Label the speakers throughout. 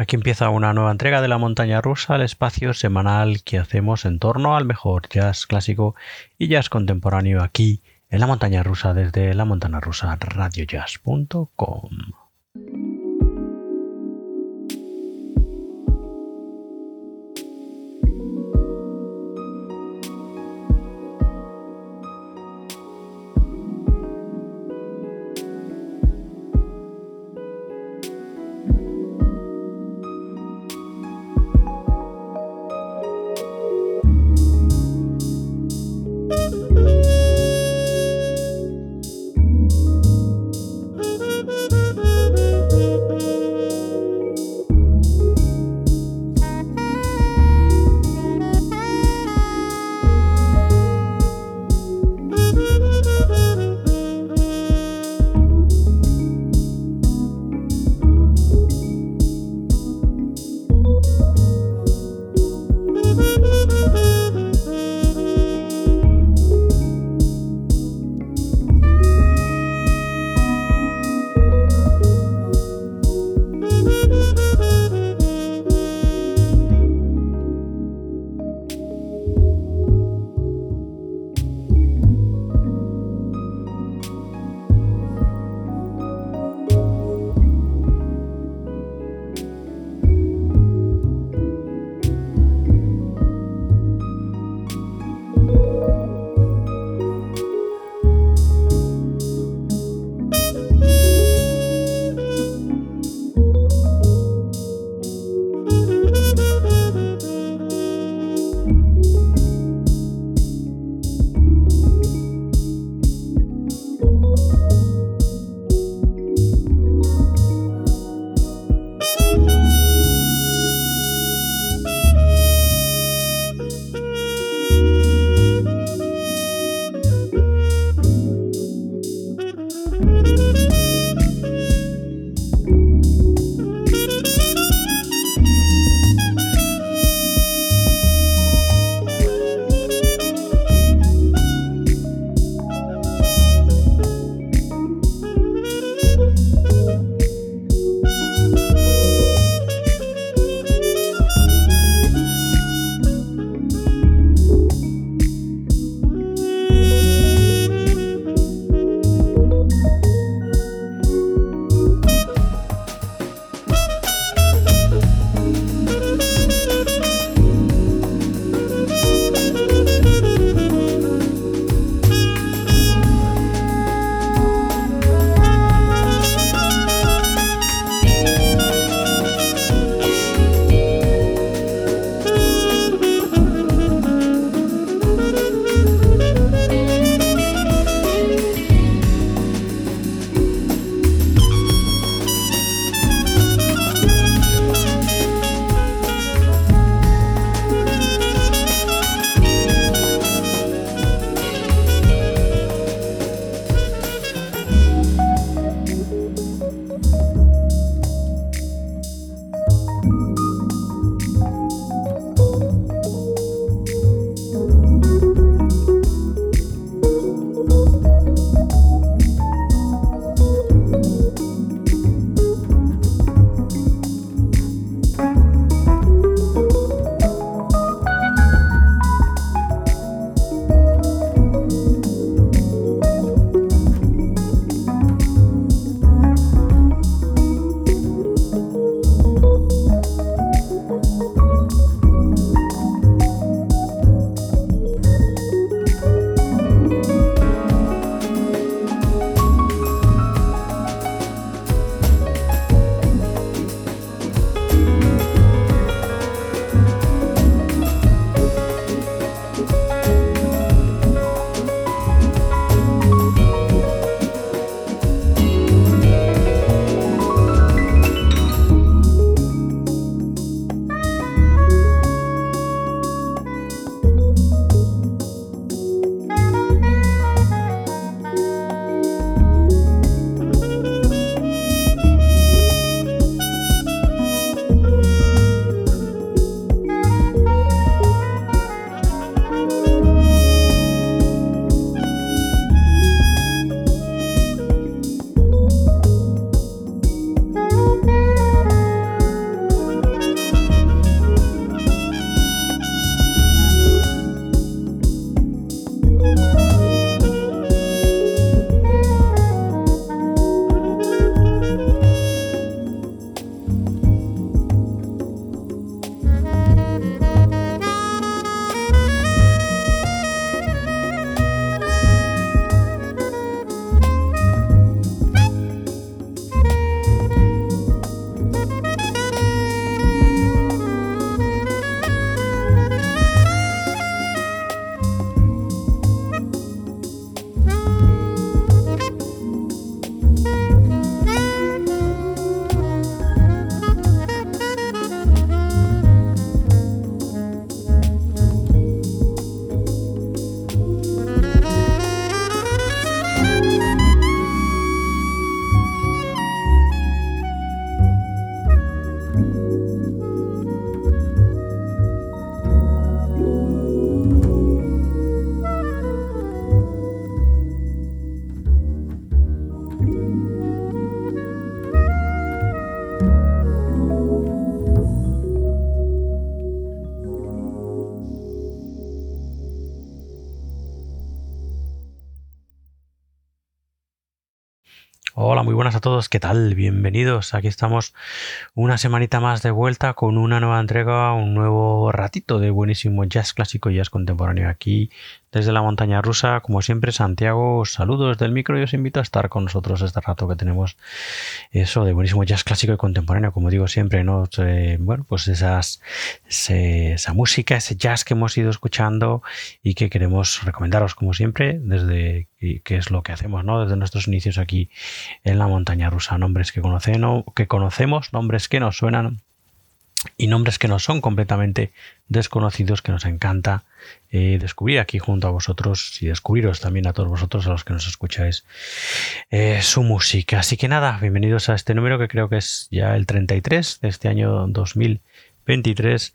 Speaker 1: Aquí empieza una nueva entrega de la montaña rusa, el espacio semanal que hacemos en torno al mejor jazz clásico y jazz contemporáneo aquí en la montaña rusa desde la montaña rusa radiojazz.com. todos, ¿qué tal? Bienvenidos. Aquí estamos una semanita más de vuelta con una nueva entrega, un nuevo ratito de buenísimo jazz clásico y jazz contemporáneo aquí desde la montaña rusa. Como siempre, Santiago, saludos del micro y os invito a estar con nosotros este rato que tenemos eso de buenísimo jazz clásico y contemporáneo, como digo siempre, ¿no? Eh, bueno, pues esas, esa música, ese jazz que hemos ido escuchando y que queremos recomendaros como siempre desde que es lo que hacemos, ¿no? Desde nuestros inicios aquí en la montaña rusa, nombres que, que conocemos, nombres que nos suenan y nombres que no son completamente desconocidos que nos encanta eh, descubrir aquí junto a vosotros y descubriros también a todos vosotros a los que nos escucháis eh, su música. Así que nada, bienvenidos a este número que creo que es ya el 33 de este año 2023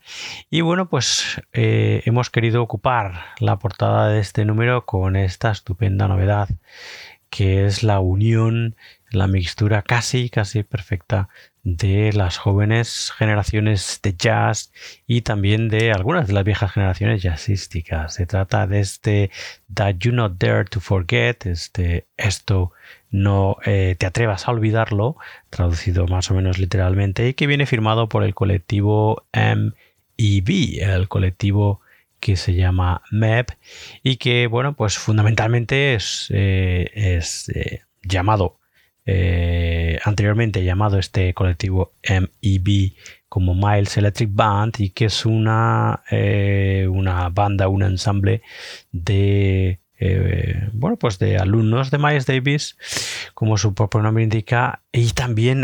Speaker 1: y bueno pues eh, hemos querido ocupar la portada de este número con esta estupenda novedad que es la unión la mixtura casi, casi perfecta de las jóvenes generaciones de jazz y también de algunas de las viejas generaciones jazzísticas. Se trata de este That You Not Dare to Forget, este esto no eh, te atrevas a olvidarlo, traducido más o menos literalmente, y que viene firmado por el colectivo MEB, el colectivo que se llama MEP y que, bueno, pues fundamentalmente es, eh, eh, llamado anteriormente llamado este colectivo MEB como Miles Electric Band y que es una, una banda, un ensamble de eh, bueno, pues de alumnos de Miles Davis, como su propio nombre indica, y también,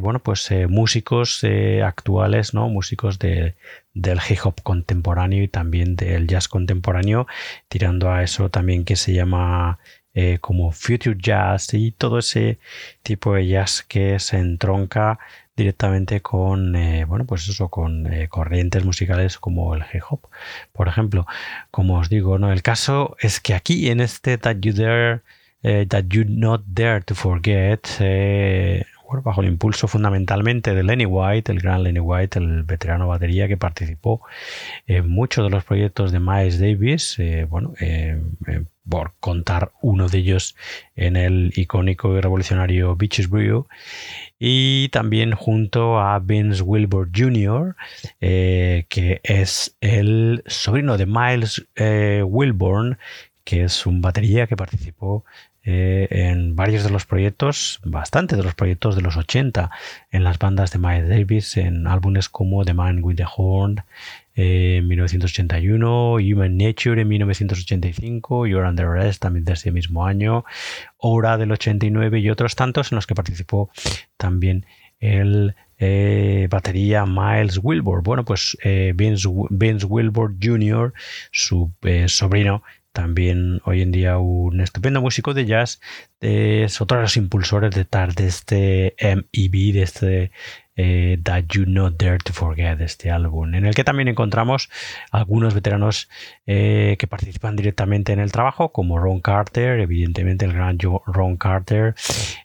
Speaker 1: bueno, pues músicos actuales, ¿no? Músicos de, del hip hop contemporáneo y también del jazz contemporáneo, tirando a eso también que se llama eh, como future jazz y todo ese tipo de jazz que se entronca directamente con eh, bueno pues eso con eh, corrientes musicales como el hip hop por ejemplo. Como os digo no el caso es que aquí en este that you dare that you not dare to forget bajo el impulso fundamentalmente de Lenny White, el gran Lenny White, el veterano batería que participó en muchos de los proyectos de Miles Davis, eh, bueno, eh, eh, por contar uno de ellos en el icónico y revolucionario Beaches Brew, y también junto a Vince Wilbur Jr., que es el sobrino de Miles Wilburn, que es un batería que participó eh, en varios de los proyectos, bastante de los proyectos de los 80, en las bandas de Miles Davis, en álbumes como The Man with the Horn eh, en 1981, Human Nature en 1985, You're Under Arrest también de ese mismo año, Hora del 89 y otros tantos en los que participó también el eh, batería Miles Wilbur. Bueno, pues Vince, Vince, Wilbur Jr., su sobrino, también hoy en día un estupendo músico de jazz, es otro de los impulsores de, de este MEB, de este eh, That You Not Dare to Forget, este álbum, en el que también encontramos algunos veteranos eh, que participan directamente en el trabajo, como Ron Carter, evidentemente el gran Ron Carter,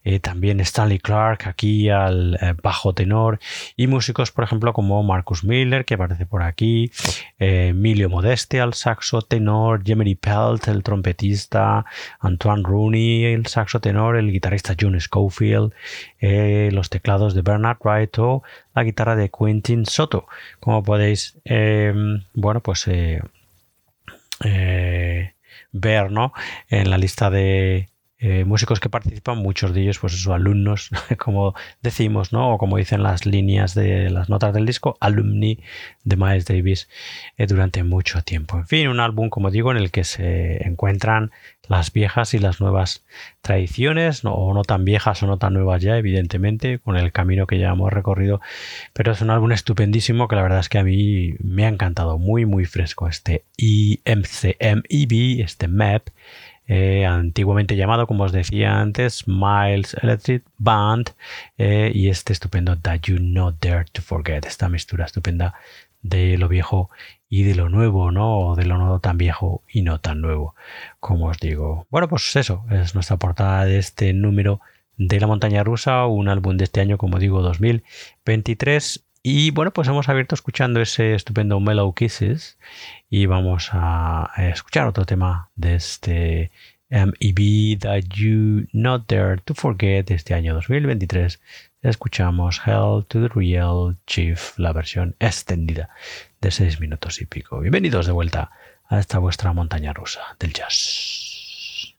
Speaker 1: eh, también Stanley Clark aquí al bajo tenor, y músicos, por ejemplo, como Marcus Miller, que aparece por aquí, Emilio Modeste al saxo tenor, Jemery Pelt, el trompetista, Antoine Rooney, el saxo tenor, el guitarrista John Schofield, los teclados de Bernard Wright, la guitarra de Quentin Soto. Como podéis, em, bueno, pues eh, eh, ver, ¿no? En la lista de eh, músicos que participan, muchos de ellos, pues sus alumnos, como decimos, ¿no? O como dicen las líneas de las notas del disco, alumni de Miles Davis durante mucho tiempo. En fin, un álbum, como digo, en el que se encuentran las viejas y las nuevas tradiciones, o no tan viejas o no tan nuevas ya, evidentemente, con el camino que ya hemos recorrido, pero es un álbum estupendísimo que la verdad es que a mí me ha encantado, muy, muy fresco, este IMCMEB, este MAP, eh, antiguamente llamado, como os decía antes, Miles Electric Band, eh, y este estupendo That You Not Dare to Forget, esta mistura estupenda de lo viejo y de lo nuevo, ¿no? O de lo no tan viejo y no tan nuevo, como os digo. Bueno, pues eso es nuestra portada de este número de la montaña rusa, un álbum de este año, como digo, 2023. Y bueno, pues hemos abierto escuchando ese estupendo Mellow Kisses y vamos a escuchar otro tema de este MEB That You Not Dare to Forget este año 2023 escuchamos Hell to the Real Chief, la versión extendida de 6 minutos y pico. Bienvenidos de vuelta a esta vuestra montaña rusa del jazz.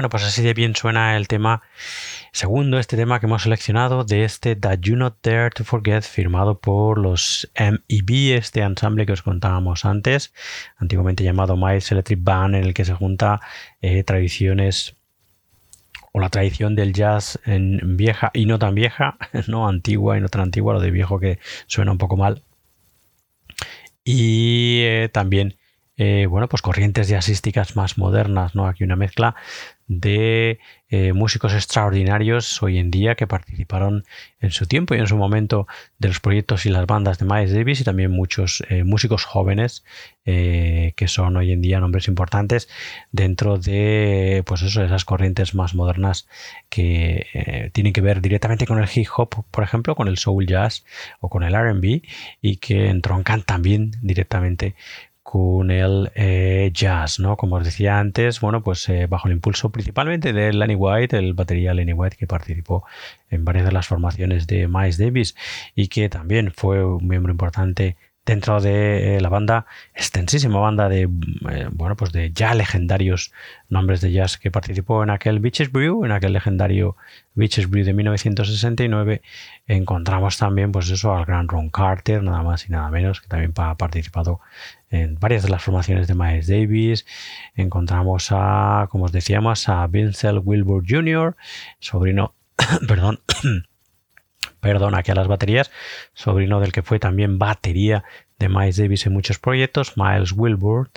Speaker 1: Bueno, pues así de bien suena el tema segundo, este tema que hemos seleccionado de este That You Not Dare to Forget, firmado por los MEB, este ensamble que os contábamos antes, antiguamente llamado Miles Electric Band, en el que se junta eh, tradiciones o la tradición del jazz en vieja y no tan vieja, no antigua y no tan antigua, lo de viejo que suena un poco mal. Y eh, también eh, bueno, pues corrientes jazzísticas más modernas, ¿no? Aquí una mezcla de eh, músicos extraordinarios hoy en día que participaron en su tiempo y en su momento de los proyectos y las bandas de Miles Davis y también muchos eh, músicos jóvenes que son hoy en día nombres importantes dentro de pues eso, esas corrientes más modernas que tienen que ver directamente con el hip hop, por ejemplo, con el soul jazz o con el RB y que entroncan también directamente con el eh, jazz, ¿no? Como os decía antes, bueno, pues eh, bajo el impulso principalmente de Lenny White, el batería Lenny White que participó en varias de las formaciones de Miles Davis y que también fue un miembro importante dentro de eh, la banda, extensísima banda de, bueno, pues de ya legendarios nombres de jazz que participó en aquel Beaches Brew, en aquel legendario Beaches Brew de 1969, encontramos también, pues eso, al gran Ron Carter, nada más y nada menos, que también ha participado en varias de las formaciones de Miles Davis. Encontramos a, como os decíamos, a Vincent Wilbur Jr., sobrino, perdón, perdón, aquí a las baterías, sobrino del que fue también batería de Miles Davis en muchos proyectos, Miles Wilbur.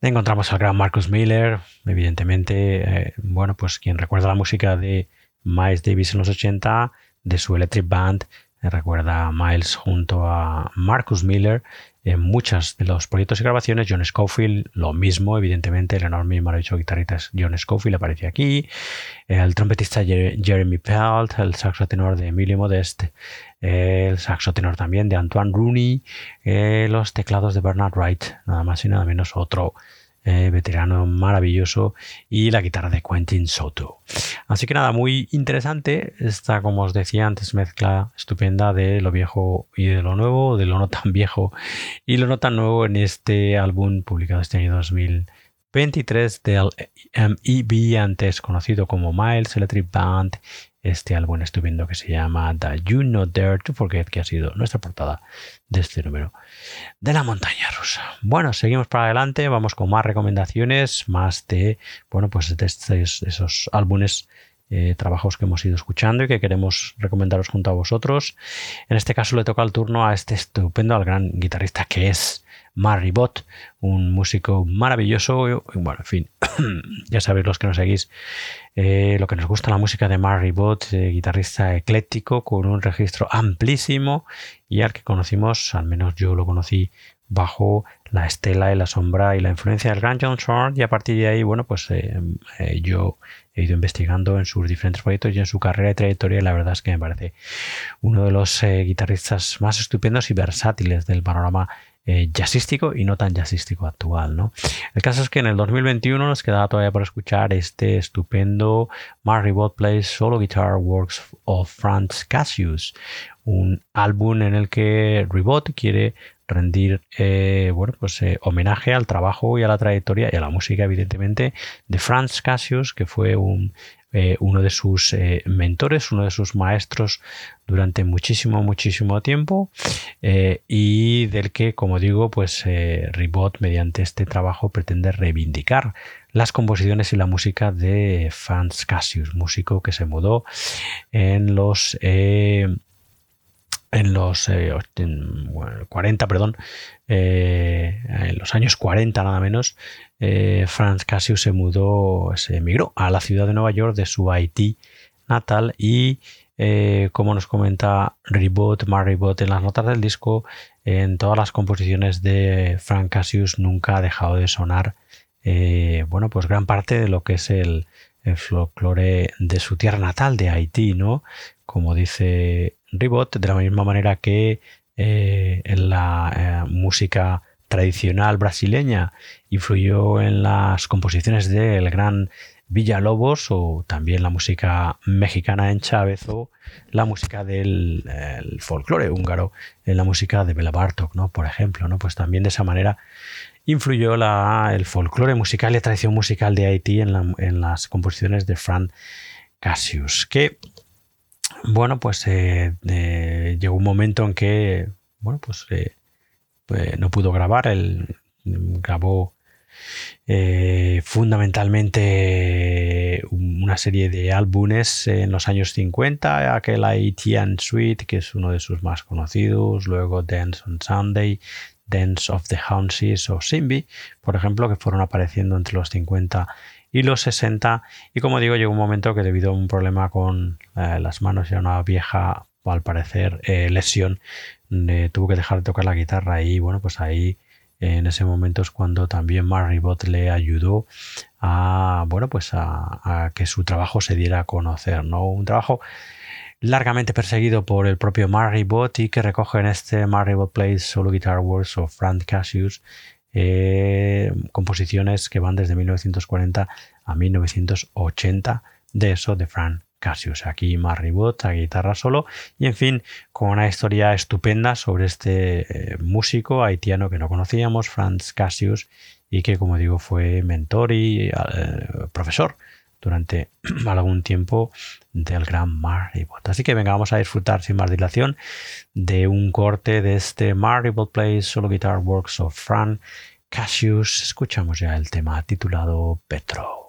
Speaker 1: Encontramos al gran Marcus Miller, evidentemente, eh, bueno, pues quien recuerda la música de Miles Davis en los 80, de su Electric Band, eh, recuerda a Miles junto a Marcus Miller en muchos de los proyectos y grabaciones. John Scofield, lo mismo, evidentemente, el enorme y maravilloso guitarrista John Scofield aparece aquí. El trompetista Jeremy Pelt, el saxo tenor de Emilio Modest, el saxo tenor también de Antoine Rooney, eh, los teclados de Bernard Wright, nada más y nada menos otro eh, veterano maravilloso, y la guitarra de Quentin Soto. Así que nada, muy interesante. Esta, como os decía antes, mezcla estupenda de lo viejo y de lo nuevo, de lo no tan viejo y lo no tan nuevo en este álbum publicado este año 2023 del MEB, antes conocido como Miles Electric Band este álbum estupendo que se llama The You Not Dare to Forget, que ha sido nuestra portada de este número de la montaña rusa. Bueno, seguimos para adelante, vamos con más recomendaciones, más de, bueno, pues de esos álbumes eh, trabajos que hemos ido escuchando y que queremos recomendaros junto a vosotros. En este caso le toca el turno a este estupendo, al gran guitarrista que es Marry Bot, un músico maravilloso. Bueno, en fin, ya sabéis los que nos seguís eh, lo que nos gusta la música de Marry Bot, eh, guitarrista ecléctico con un registro amplísimo y al que conocimos, al menos yo lo conocí bajo la estela y la sombra y la influencia del gran John Short y a partir de ahí, bueno, pues yo he ido investigando en sus diferentes proyectos y en su carrera y trayectoria. Y la verdad es que me parece uno de los eh, guitarristas más estupendos y versátiles del panorama eh, jazzístico y no tan jazzístico actual. ¿no? El caso es que en el 2021 nos quedaba todavía por escuchar este estupendo Marry Bot Plays Solo Guitar Works of Franz Cassius, un álbum en el que Ribot quiere rendir eh, bueno, pues, eh, homenaje al trabajo y a la trayectoria y a la música, evidentemente, de Franz Cassius, que fue un, eh, uno de sus mentores, uno de sus maestros durante muchísimo, muchísimo tiempo y del que, como digo, pues Ribot, mediante este trabajo, pretende reivindicar las composiciones y la música de Franz Cassius, músico que se mudó en los en los 40, eh, perdón, eh, en los años 40 nada menos, eh, Franz Cassius se mudó, se emigró a la ciudad de Nueva York de su Haití natal y como nos comenta Ribot, Maribot en las notas del disco, en todas las composiciones de Frank Cassius nunca ha dejado de sonar, bueno, pues gran parte de lo que es el, el folclore de su tierra natal, de Haití, ¿no? Como dice Ribot, de la misma manera que eh, en la eh, música tradicional brasileña influyó en las composiciones del gran Villalobos o también la música mexicana en Chávez o la música del folclore húngaro en la música de Bela Bartok, ¿no? por ejemplo. ¿no? Pues también de esa manera influyó el folclore musical y la tradición musical de Haití en, las composiciones de Fran Cassius, que bueno, pues eh, llegó un momento en que bueno, pues, eh, pues no pudo grabar, él grabó eh, fundamentalmente una serie de álbumes en los años 50, aquel Haitian Suite, que es uno de sus más conocidos, luego Dance on Sunday, Dance of the Hounds o Simbi, por ejemplo, que fueron apareciendo entre los 50 y los 60. Y como digo, llegó un momento que debido a un problema con eh, las manos y a una vieja, al parecer, eh, lesión, tuvo que dejar de tocar la guitarra y bueno, pues ahí en ese momento es cuando también Marribot le ayudó a bueno pues a, que su trabajo se diera a conocer no un trabajo largamente perseguido por el propio Marribot y que recoge en este Marribot Plays Solo Guitar Works o Frank Cassius eh, composiciones que van desde 1940 a 1980 de eso de Frank Cassius. Aquí más ribot a guitarra solo y en fin, con una historia estupenda sobre este eh, músico haitiano que no conocíamos, Franz Cassius, y que como digo fue mentor y eh, profesor durante algún tiempo del gran Maribot. Así que venga, vamos a disfrutar sin más dilación de un corte de este Maribot Plays Solo Guitar Works of Frank Cassius. Escuchamos ya el tema titulado Petro.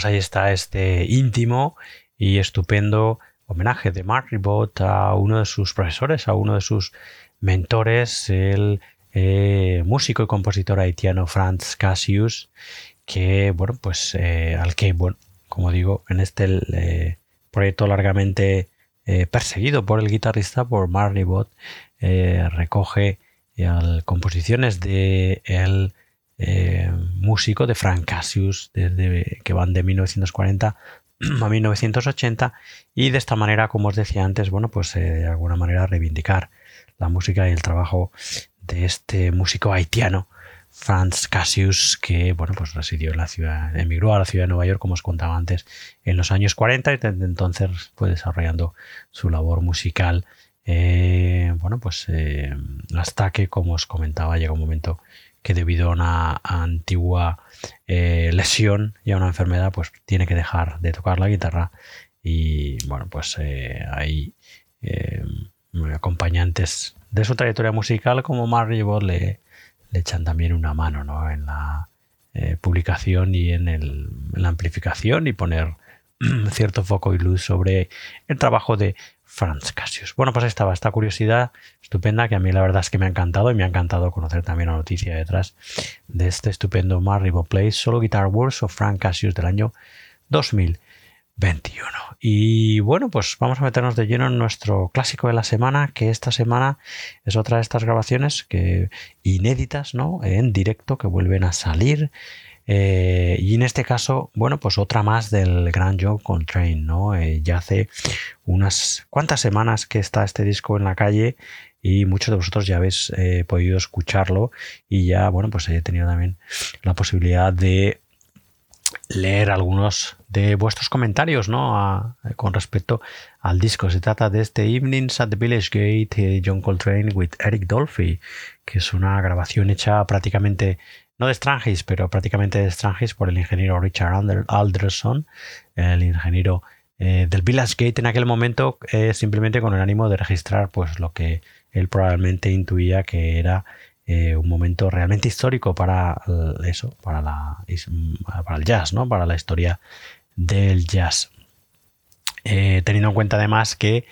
Speaker 1: Pues ahí está este íntimo y estupendo homenaje de Mark Ribot a uno de sus profesores, a uno de sus mentores, el eh, músico y compositor haitiano Franz Cassius, que, bueno, pues eh, al que, bueno, como digo, en este eh, proyecto largamente perseguido por el guitarrista, por Mark Ribot, recoge composiciones de el músico de Frank Cassius, desde, que van de 1940 a 1980 y de esta manera, como os decía antes, bueno, pues eh, de alguna manera reivindicar la música y el trabajo de este músico haitiano, Franz Cassius, que bueno, pues residió en la ciudad, emigró a la ciudad de Nueva York, como os contaba antes, en los años 40 y desde entonces fue desarrollando su labor musical. Eh, bueno, pues eh, hasta que, como os comentaba, llega un momento que debido a una antigua eh, lesión y a una enfermedad, pues tiene que dejar de tocar la guitarra y bueno, pues eh, hay eh, acompañantes de su trayectoria musical como Mark Bot le, le echan también una mano ¿no? en la publicación y en la amplificación y poner cierto foco y luz sobre el trabajo de Franz Cassius. Bueno, pues estaba esta curiosidad estupenda que a mí la verdad es que me ha encantado y me ha encantado conocer también la noticia detrás de este estupendo Marribo Play Solo Guitar Wars o Frank Cassius del año 2021. Y bueno, pues vamos a meternos de lleno en nuestro clásico de la semana, que esta semana es otra de estas grabaciones que inéditas, ¿no? En directo que vuelven a salir eh, y en este caso, bueno, pues otra más del gran John Coltrane, ¿no? Eh, ya hace unas cuantas semanas que está este disco en la calle y muchos de vosotros ya habéis eh, podido escucharlo y ya, bueno, pues he tenido también la posibilidad de leer algunos de vuestros comentarios ¿no? con respecto al disco. Se trata de este Evenings at the Village Gate, John Coltrane with Eric Dolphy, que es una grabación hecha prácticamente no de Strangis, pero prácticamente de Strangis por el ingeniero Richard Alderson, el ingeniero eh, del Village Gate en aquel momento, eh, simplemente con el ánimo de registrar pues lo que él probablemente intuía que era eh, un momento realmente histórico para eso, para, la, para el jazz, ¿no? para la historia del jazz. teniendo en cuenta además que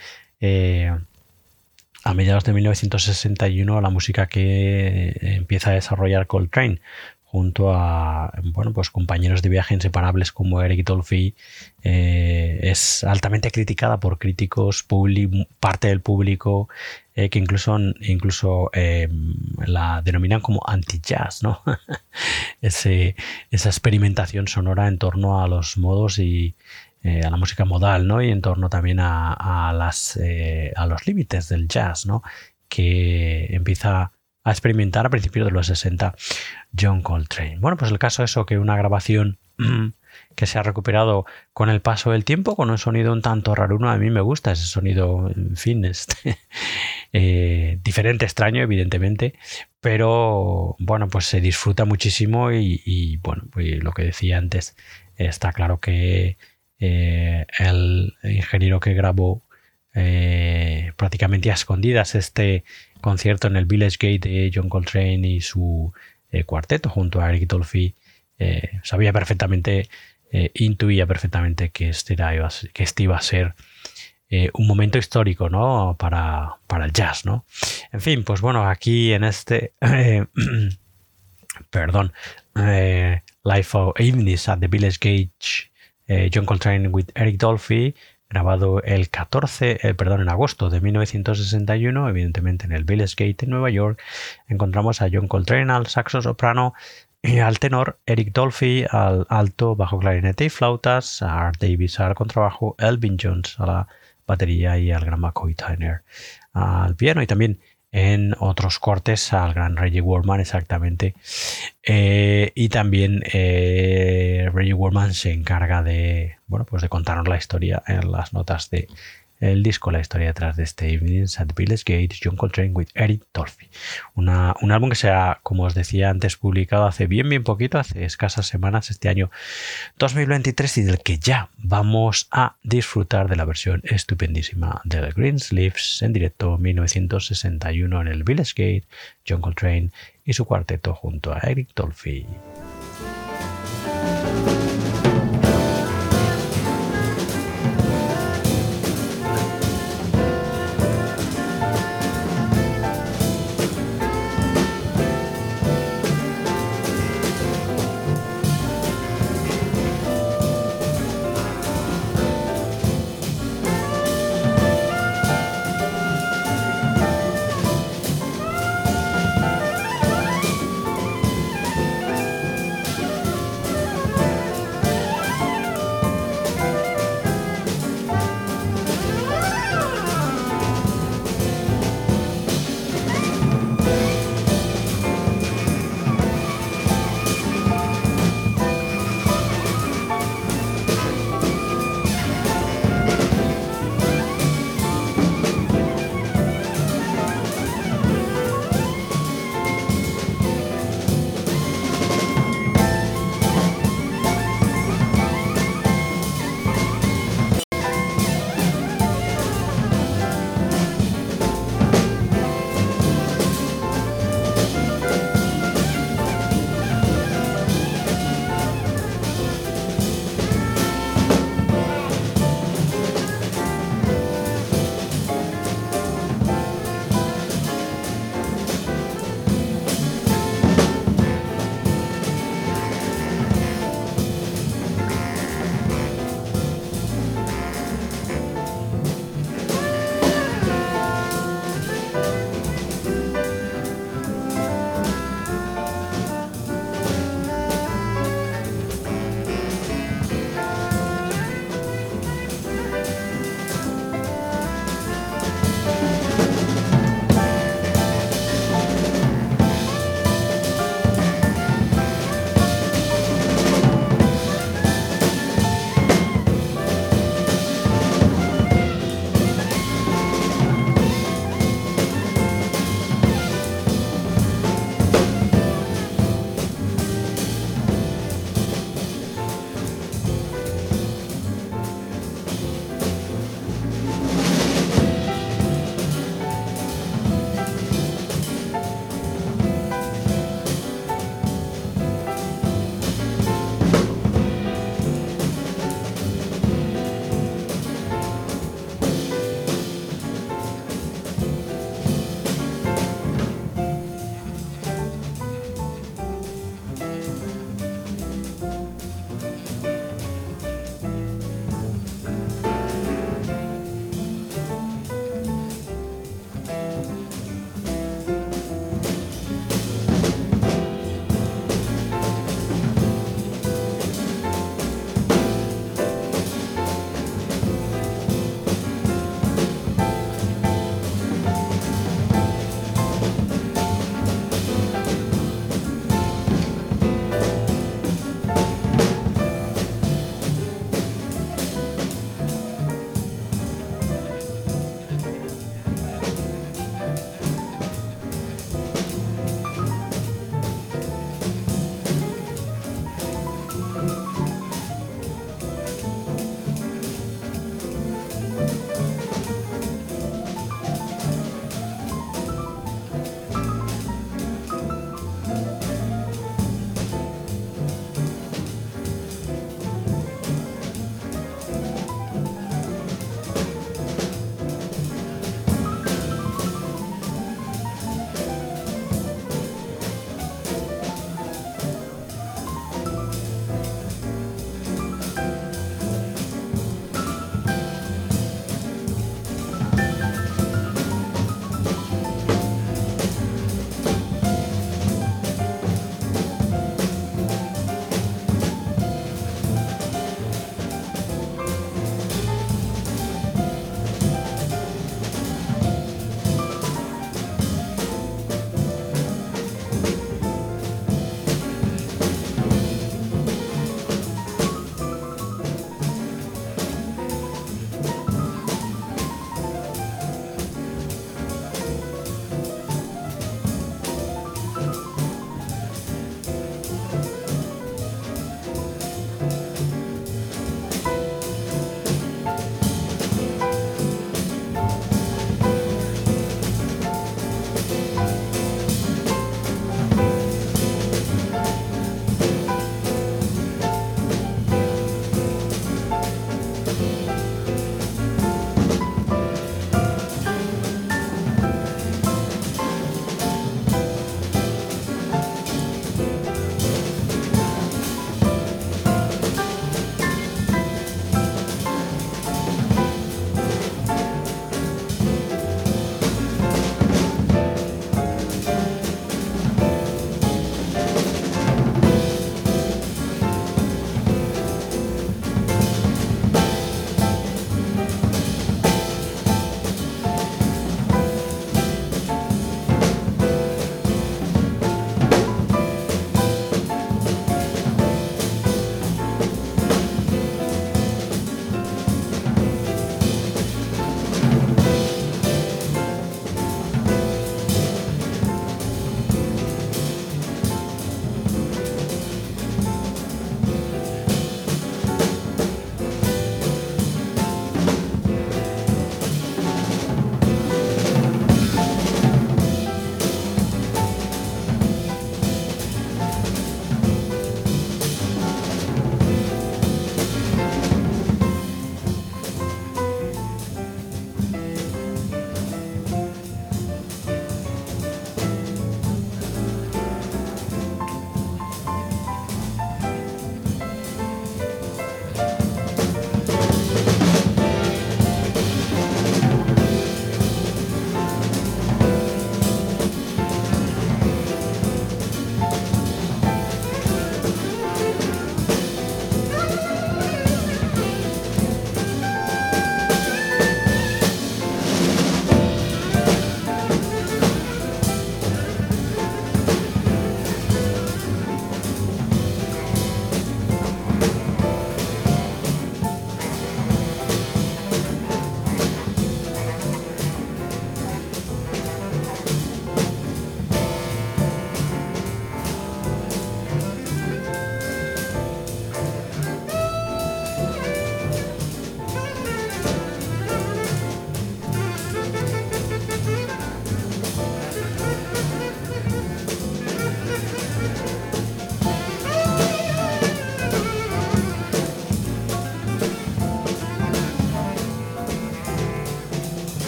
Speaker 1: a mediados de 1961 la música que empieza a desarrollar Coltrane junto a bueno, pues compañeros de viaje inseparables como Eric Dolphy, eh, es altamente criticada por críticos, parte del público, eh, que incluso, incluso eh, la denominan como anti-jazz, ¿no? esa experimentación sonora en torno a los modos y, eh, a la música modal, ¿no? Y en torno también a, eh, a los límites del jazz, ¿no? Que empieza a experimentar a principios de los 60 John Coltrane. Bueno, pues el caso es eso, que una grabación que se ha recuperado con el paso del tiempo, con un sonido un tanto raro. Uno a mí me gusta ese sonido, en fin, este, eh, diferente, extraño, evidentemente, pero bueno, pues se disfruta muchísimo y, y bueno, pues lo que decía antes, está claro que eh, el ingeniero que grabó eh, prácticamente a escondidas este concierto en el Village Gate de John Coltrane y su eh, cuarteto junto a Eric Dolphy sabía perfectamente, intuía perfectamente que este, iba, que este iba a ser un momento histórico ¿no? para, para, el jazz. ¿no? En fin, pues bueno, aquí en este... perdón. Life of Evenings at the Village Gate eh, John Coltrane with Eric Dolphy, grabado el 14, eh, perdón, en agosto de 1961, evidentemente en el Village Gate en Nueva York, encontramos a John Coltrane al saxo soprano y al tenor, Eric Dolphy al alto, bajo clarinete y flautas, a Art Davis al contrabajo, Elvin Jones a la batería y al gran McCoy Tyner al piano. Y también en otros cortes al gran Reggie Warman exactamente. Eh, y también eh, Reggie Warman se encarga de bueno pues de contarnos la historia en las notas de el disco, la historia detrás de este Evening at Village Gate, John Coltrane with Eric Dolphy. un álbum que se ha, como os decía antes, publicado hace bien, bien poquito, hace escasas semanas, este año 2023, y del que ya vamos a disfrutar de la versión estupendísima de The Sleeves en directo 1961 en el Village Gate, John Coltrane y su cuarteto junto a Eric Dolphy.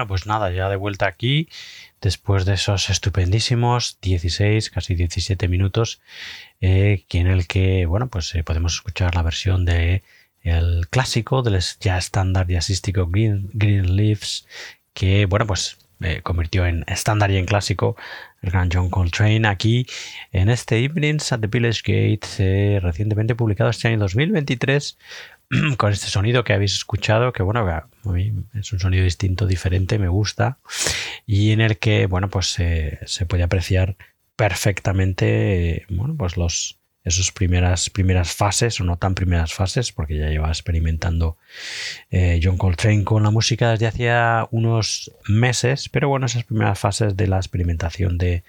Speaker 1: Bueno, pues nada, ya de vuelta aquí, después de esos estupendísimos 16, casi 17 minutos, eh, en el que, bueno, pues eh, podemos escuchar la versión de el clásico del ya estándar jazzístico Green, Green Leaves, que, bueno, pues eh, convirtió en estándar y en clásico el gran John Coltrane aquí en este Evenings at the Village Gate, recientemente publicado este año 2023 con este sonido que habéis escuchado, que bueno, es un sonido distinto, diferente, me gusta, y en el que, bueno, pues se puede apreciar perfectamente, bueno, pues los, esas primeras, primeras fases, o no tan primeras fases, porque ya lleva experimentando eh, John Coltrane con la música desde hacía unos meses, pero bueno, esas primeras fases de la experimentación de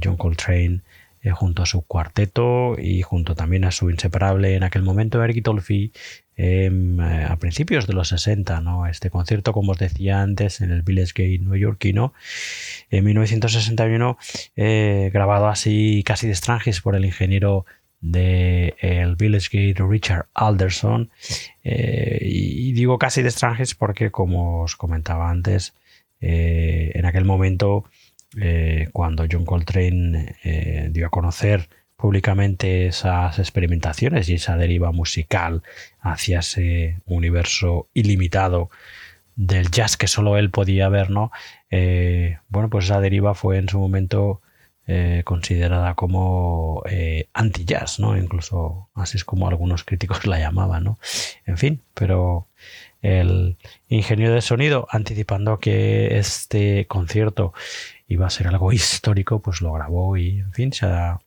Speaker 1: John Coltrane eh, junto a su cuarteto y junto también a su inseparable en aquel momento Eric Dolphy em, eh, a principios de los 60, ¿no? Este concierto, como os decía antes, en el Village Gate neoyorquino, en 1961, eh, grabado así casi de extranjis por el ingeniero de el Village Gate Richard Alderson y, digo casi de extranjis porque como os comentaba antes en aquel momento eh, cuando John Coltrane eh, dio a conocer públicamente esas experimentaciones y esa deriva musical hacia ese universo ilimitado del jazz que solo él podía ver, ¿no? Eh, bueno, pues esa deriva fue en su momento considerada como anti-jazz, ¿no? Incluso así es como algunos críticos la llamaban, ¿no? En fin, pero el ingeniero de sonido anticipando que este concierto iba a ser algo histórico, pues lo grabó y, en fin, se ha,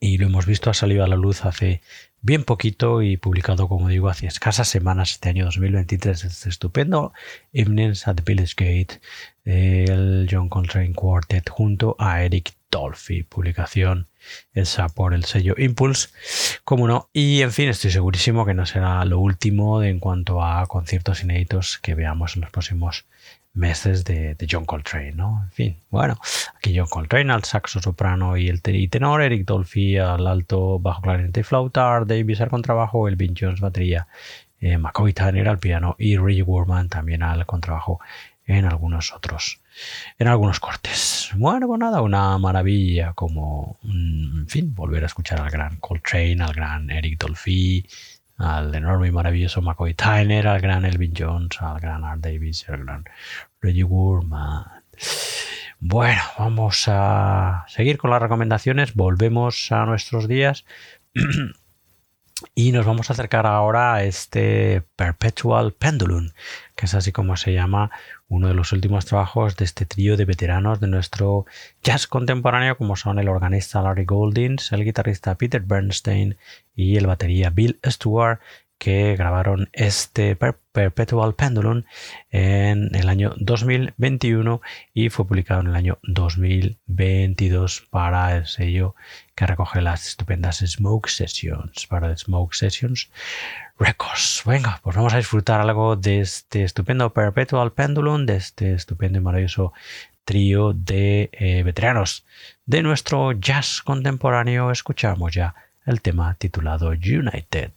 Speaker 1: y lo hemos visto, ha salido a la luz hace bien poquito y publicado, como digo, hace escasas semanas este año 2023. Este estupendo. Evenings at the Village Gate, el John Coltrane Quartet junto a Eric Dolphy, publicación esa por el sello Impulse, como no, y en fin, estoy segurísimo que no será lo último en cuanto a conciertos inéditos que veamos en los próximos meses de, John Coltrane, ¿no? En fin, bueno, aquí John Coltrane al saxo soprano y el tenor, Eric Dolphy al alto, bajo clarinete y flauta, Davis al contrabajo, Elvin Jones batería, eh, McCoy Tanner al piano y Reggie Warman también al contrabajo en algunos otros, en algunos cortes. Bueno, pues nada, una maravilla como, en fin, volver a escuchar al gran Coltrane, al gran Eric Dolphy, al enorme y maravilloso McCoy Tyner, al gran Elvin Jones, al gran Art Davis, al gran Reggie Woodman. Bueno, vamos a seguir con las recomendaciones, volvemos a nuestros días y nos vamos a acercar ahora a este Perpetual Pendulum, que es así como se llama uno de los últimos trabajos de este trío de veteranos de nuestro jazz contemporáneo, como son el organista Larry Goldings, el guitarrista Peter Bernstein y el batería Bill Stewart, que grabaron este Perpetual Pendulum en el año 2021 y fue publicado en el año 2022 para el sello que recoge las estupendas Smoke Sessions, para Smoke Sessions Records. Venga, pues vamos a disfrutar algo de este estupendo Perpetual Pendulum, de este estupendo y maravilloso trío de eh, veteranos de nuestro jazz contemporáneo. Escuchamos ya el tema titulado United.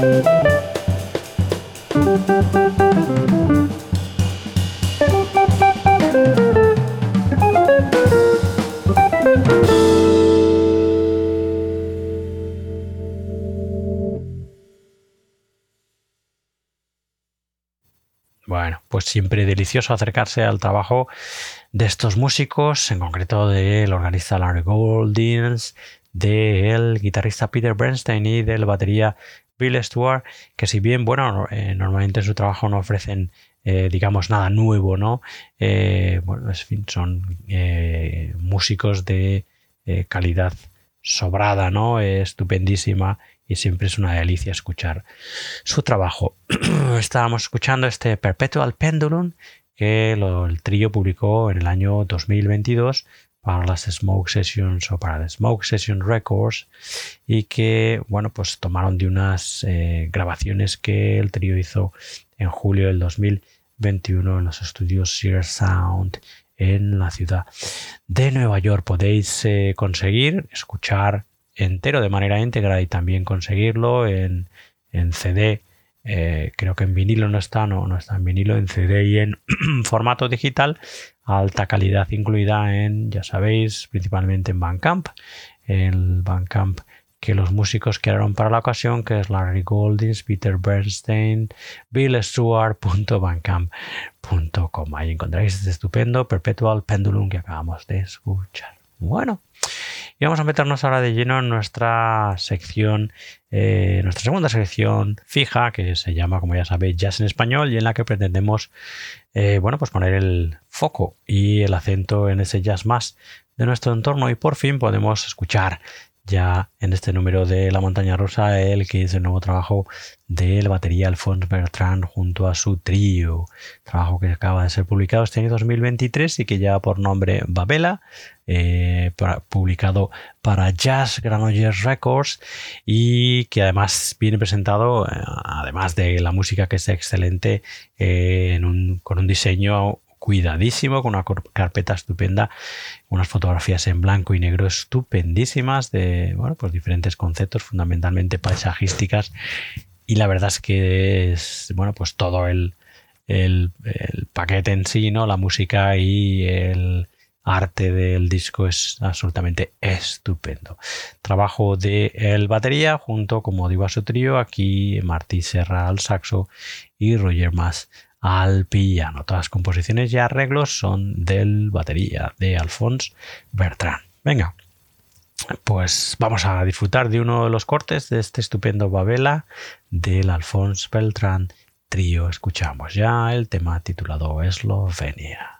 Speaker 1: Bueno, pues siempre delicioso acercarse al trabajo de estos músicos, en concreto del organista Larry Goldins, del guitarrista Peter Bernstein y del batería Bill Stewart, que si bien, bueno, eh, normalmente en su trabajo no ofrecen, eh, digamos, nada nuevo, ¿no? Eh, bueno, son músicos de calidad sobrada, ¿no? estupendísima y siempre es una delicia escuchar su trabajo. Estábamos escuchando este Perpetual Pendulum que el trío publicó en el año 2022 para las Smoke Sessions o para Smoke Session Records y que bueno pues tomaron de unas eh, grabaciones que el trío hizo en julio del 2021 en los estudios Sear Sound en la ciudad de Nueva York. Podéis eh, conseguir escuchar entero de manera íntegra y también conseguirlo en, en CD eh, creo que en vinilo no está, no, no está en vinilo, en CD y en formato digital, alta calidad incluida en, ya sabéis, principalmente en Bandcamp, el Bandcamp que los músicos crearon para la ocasión, que es Larry Goldings, Peter Bernstein, Bill Stewart.bandcamp.com. Ahí encontráis este estupendo Perpetual Pendulum que acabamos de escuchar. Bueno, y vamos a meternos ahora de lleno en nuestra sección, eh, nuestra segunda sección fija, que se llama, como ya sabéis, Jazz en Español, y en la que pretendemos, eh, bueno, pues poner el foco y el acento en ese jazz más de nuestro entorno. Y por fin podemos escuchar ya en este número de La Montaña Rosa, el que es el nuevo trabajo del batería Alphonse Bertrand junto a su trío. Trabajo que acaba de ser publicado este año 2023 y que lleva por nombre Babela, eh, publicado para Jazz Granollers Records y que además viene presentado, eh, además de la música que es excelente, eh, con un diseño cuidadísimo, con una carpeta estupenda, unas fotografías en blanco y negro estupendísimas de bueno, pues diferentes conceptos, fundamentalmente paisajísticas. Y la verdad es que es bueno, pues todo el, el, paquete en sí, ¿no? La música y el arte del disco es absolutamente estupendo. Trabajo de el batería junto, como digo, a su trío, aquí Martí Serra al saxo y Roger Mas al piano. Todas las composiciones y arreglos son del batería de Alphonse Bertrand. Venga, pues vamos a disfrutar de uno de los cortes de este estupendo Babela del Alphonse Bertrand trío. Escuchamos ya el tema titulado Eslovenia.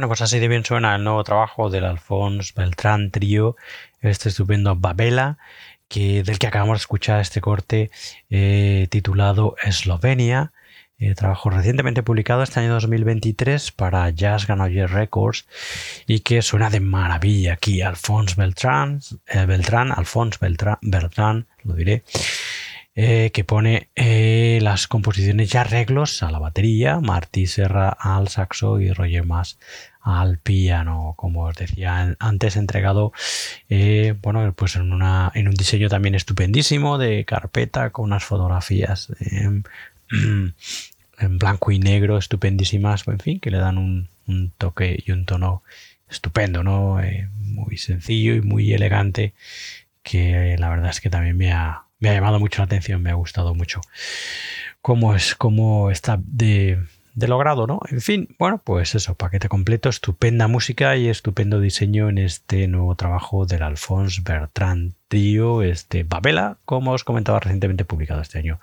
Speaker 1: Bueno, pues así de bien suena el nuevo trabajo del Alphonse Beltrán Trío, este estupendo Babela, que, del que acabamos de escuchar este corte eh, titulado Eslovenia, eh, trabajo recientemente publicado este año 2023 para Jazz Ganoyer Records y que suena de maravilla aquí. Alphonse Beltrán, eh, Beltrán Alphonse Beltrán, Beltrán, lo diré, eh, que pone las composiciones y arreglos a la batería, Martí Serra al saxo y Roger Mas al piano, como os decía antes, entregado eh, bueno, pues en, un diseño también estupendísimo de carpeta con unas fotografías en blanco y negro estupendísimas, en fin, que le dan un, toque y un tono estupendo, ¿no? muy sencillo y muy elegante, que la verdad es que también me ha, me ha llamado mucho la atención, me ha gustado mucho cómo es, cómo está de, logrado, ¿no? En fin, bueno, pues eso, paquete completo, estupenda música y estupendo diseño en este nuevo trabajo del Alphonse Bertrand Trio, este Babela, como os comentaba recientemente publicado este año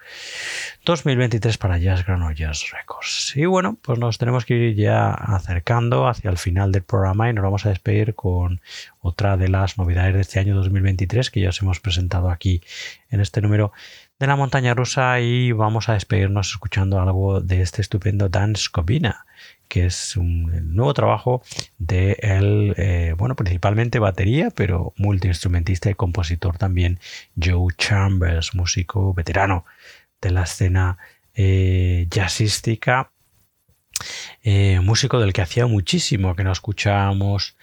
Speaker 1: 2023 para Jazz Granollers Records. Y bueno, pues nos tenemos que ir ya acercando hacia el final del programa y nos vamos a despedir con otra de las novedades de este año 2023 que ya os hemos presentado aquí en este número de la montaña rusa y vamos a despedirnos escuchando algo de este estupendo Dan Scobina que es un nuevo trabajo de él, eh, bueno, principalmente batería, pero multiinstrumentista y compositor también, Joe Chambers, músico veterano de la escena eh, jazzística, eh, músico del que hacía muchísimo que no escuchábamos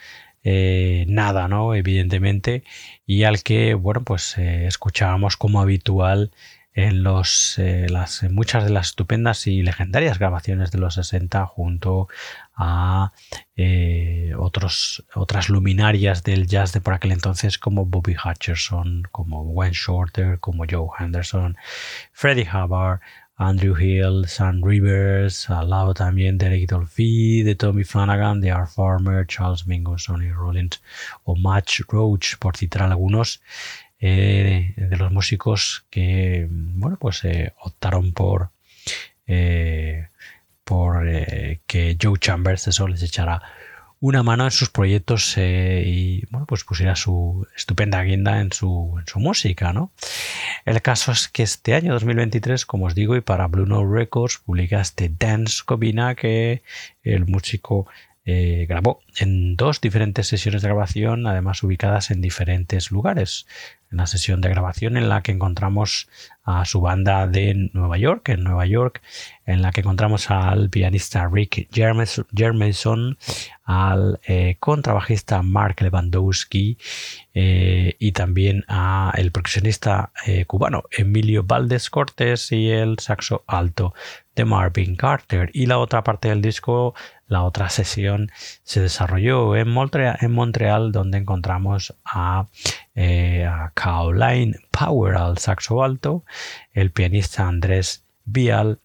Speaker 1: eh, nada, ¿no? Evidentemente, y al que, bueno, pues eh, escuchábamos como habitual en los, eh, las, muchas de las estupendas y legendarias grabaciones de los 60 junto a otros, otras luminarias del jazz de por aquel entonces como Bobby Hutcherson, como Wayne Shorter, como Joe Henderson, Freddie Hubbard, Andrew Hill, Sam Rivers, al lado también de Eric Dolphy, de Tommy Flanagan, de Art Farmer, Charles Mingus, Sonny Rollins o Match Roach, por citar algunos eh, de los músicos que, bueno, pues eh, optaron por, eh, por que Joe Chambers eso les echara una mano en sus proyectos eh, y bueno, pues pusiera su estupenda guinda en su, música, ¿no? El caso es que este año 2023, como os digo, y para Blue Note Records publica este Dance Cobina que el músico eh, grabó en dos diferentes sesiones de grabación, además ubicadas en diferentes lugares. En la sesión de grabación en la que encontramos a su banda de Nueva York, en Nueva York, en la que encontramos al pianista Rick Jermeson, al eh, contrabajista Mark Lewandowski eh, y también a el percusionista cubano Emilio Valdés Cortés y el saxo alto de Marvin Carter. Y la otra parte del disco la otra sesión se desarrolló en Montreal, donde encontramos a, eh, Caroline Power al saxo alto, el pianista Andrés Vial,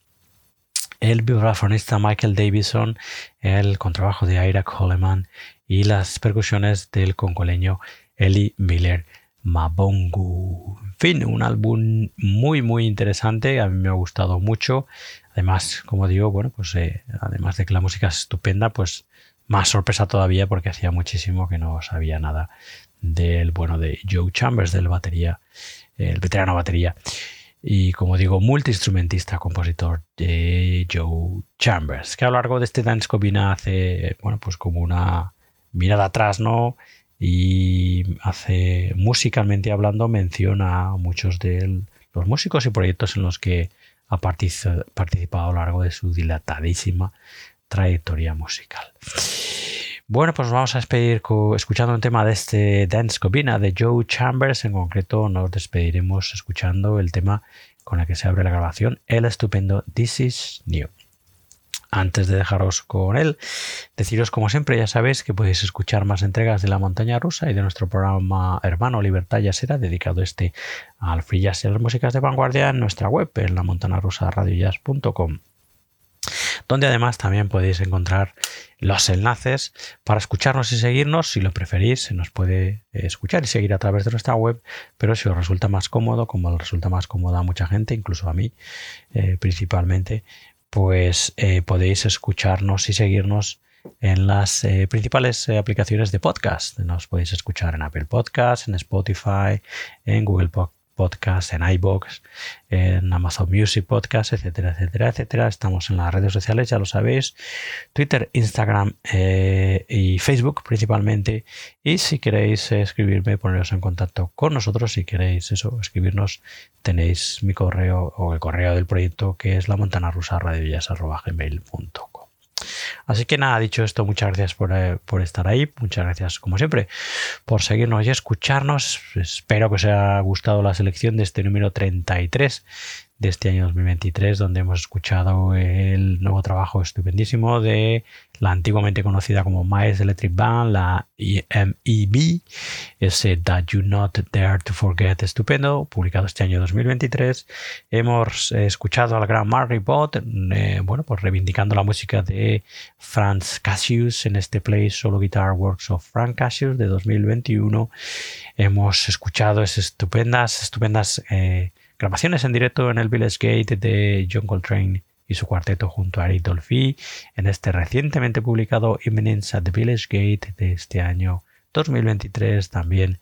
Speaker 1: el vibrafonista Michael Davison, el contrabajo de Ira Coleman y las percusiones del congoleño Eli Miller Mabongu. En fin, un álbum muy muy interesante, a mí me ha gustado mucho. Además, como digo, bueno, pues eh, además de que la música es estupenda, pues más sorpresa todavía porque hacía muchísimo que no sabía nada del bueno de Joe Chambers, del batería, el veterano batería. Y como digo, multiinstrumentista, compositor de Joe Chambers, que a lo largo de este Dance Cobina hace, bueno, pues como una mirada atrás, ¿no? Y hace, musicalmente hablando, menciona a muchos de los músicos y proyectos en los que ha participado a lo largo de su dilatadísima trayectoria musical. Bueno, pues vamos a despedir escuchando un tema de este Dance Cobina de Joe Chambers. En concreto, nos despediremos escuchando el tema con el que se abre la grabación, el estupendo This Is New. Antes de dejaros con él, deciros como siempre, ya sabéis que podéis escuchar más entregas de la montaña rusa y de nuestro programa hermano Libertad Será dedicado este al free jazz y a las músicas de vanguardia en nuestra web, en la montana rusa radiojazz.com donde además también podéis encontrar los enlaces para escucharnos y seguirnos. Si lo preferís, se nos puede escuchar y seguir a través de nuestra web, pero si os resulta más cómodo, como resulta más cómodo a mucha gente, incluso a mí eh, principalmente, pues eh, podéis escucharnos y seguirnos en las eh, principales eh, aplicaciones de podcast. Nos podéis escuchar en Apple Podcasts, en Spotify, en Google Podcast, en iBox, en Amazon Music Podcast, etcétera, etcétera, etcétera. Estamos en las redes sociales, ya lo sabéis, Twitter, Instagram eh, y Facebook principalmente. Y si queréis escribirme, poneros en contacto con nosotros, si queréis eso, escribirnos, tenéis mi correo o el correo del proyecto que es la montana rusa Así que nada, dicho esto, muchas gracias eh, por, estar ahí, muchas gracias como siempre por seguirnos y escucharnos. Espero que os haya gustado la selección de este número 33 de este año 2023, donde hemos escuchado el nuevo trabajo estupendísimo de la antiguamente conocida como Miles Electric Band, la EMEB, ese That You Not Dare to Forget, estupendo, publicado este año 2023. Hemos escuchado al gran Mark Ribot, eh, bueno, pues reivindicando la música de Franz Cassius en este Play Solo Guitar Works of Frank Cassius de 2021. Hemos escuchado esas estupendas, estupendas eh, grabaciones en directo en el Village Gate de John Coltrane y su cuarteto junto a Eric Dolphy en este recientemente publicado Imminence at the Village Gate de este año 2023 también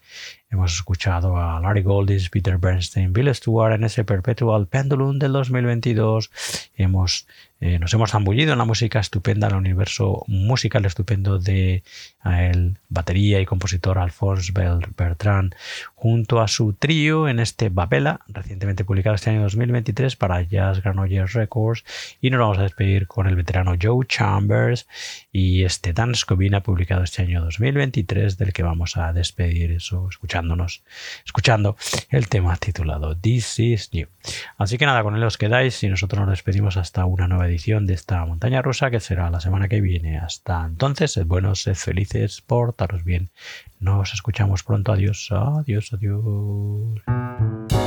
Speaker 1: hemos escuchado a Larry Goldis, Peter Bernstein, Bill Stewart en ese Perpetual Pendulum del 2022 hemos eh, nos hemos zambullido en la música estupenda, el universo musical estupendo de el batería y compositor Alphonse Bertrand, junto a su trío en este Babela, recientemente publicado este año 2023 para Jazz Granollers Records. Y nos vamos a despedir con el veterano Joe Chambers y este Dance Covina, publicado este año 2023, del que vamos a despedir eso, escuchándonos, escuchando el tema titulado This is New. Así que nada, con él os quedáis y nosotros nos despedimos hasta una nueva edición de esta montaña rusa que será la semana que viene. Hasta entonces, sed buenos, sed felices, portaros bien. Nos escuchamos pronto. Adiós, adiós, adiós.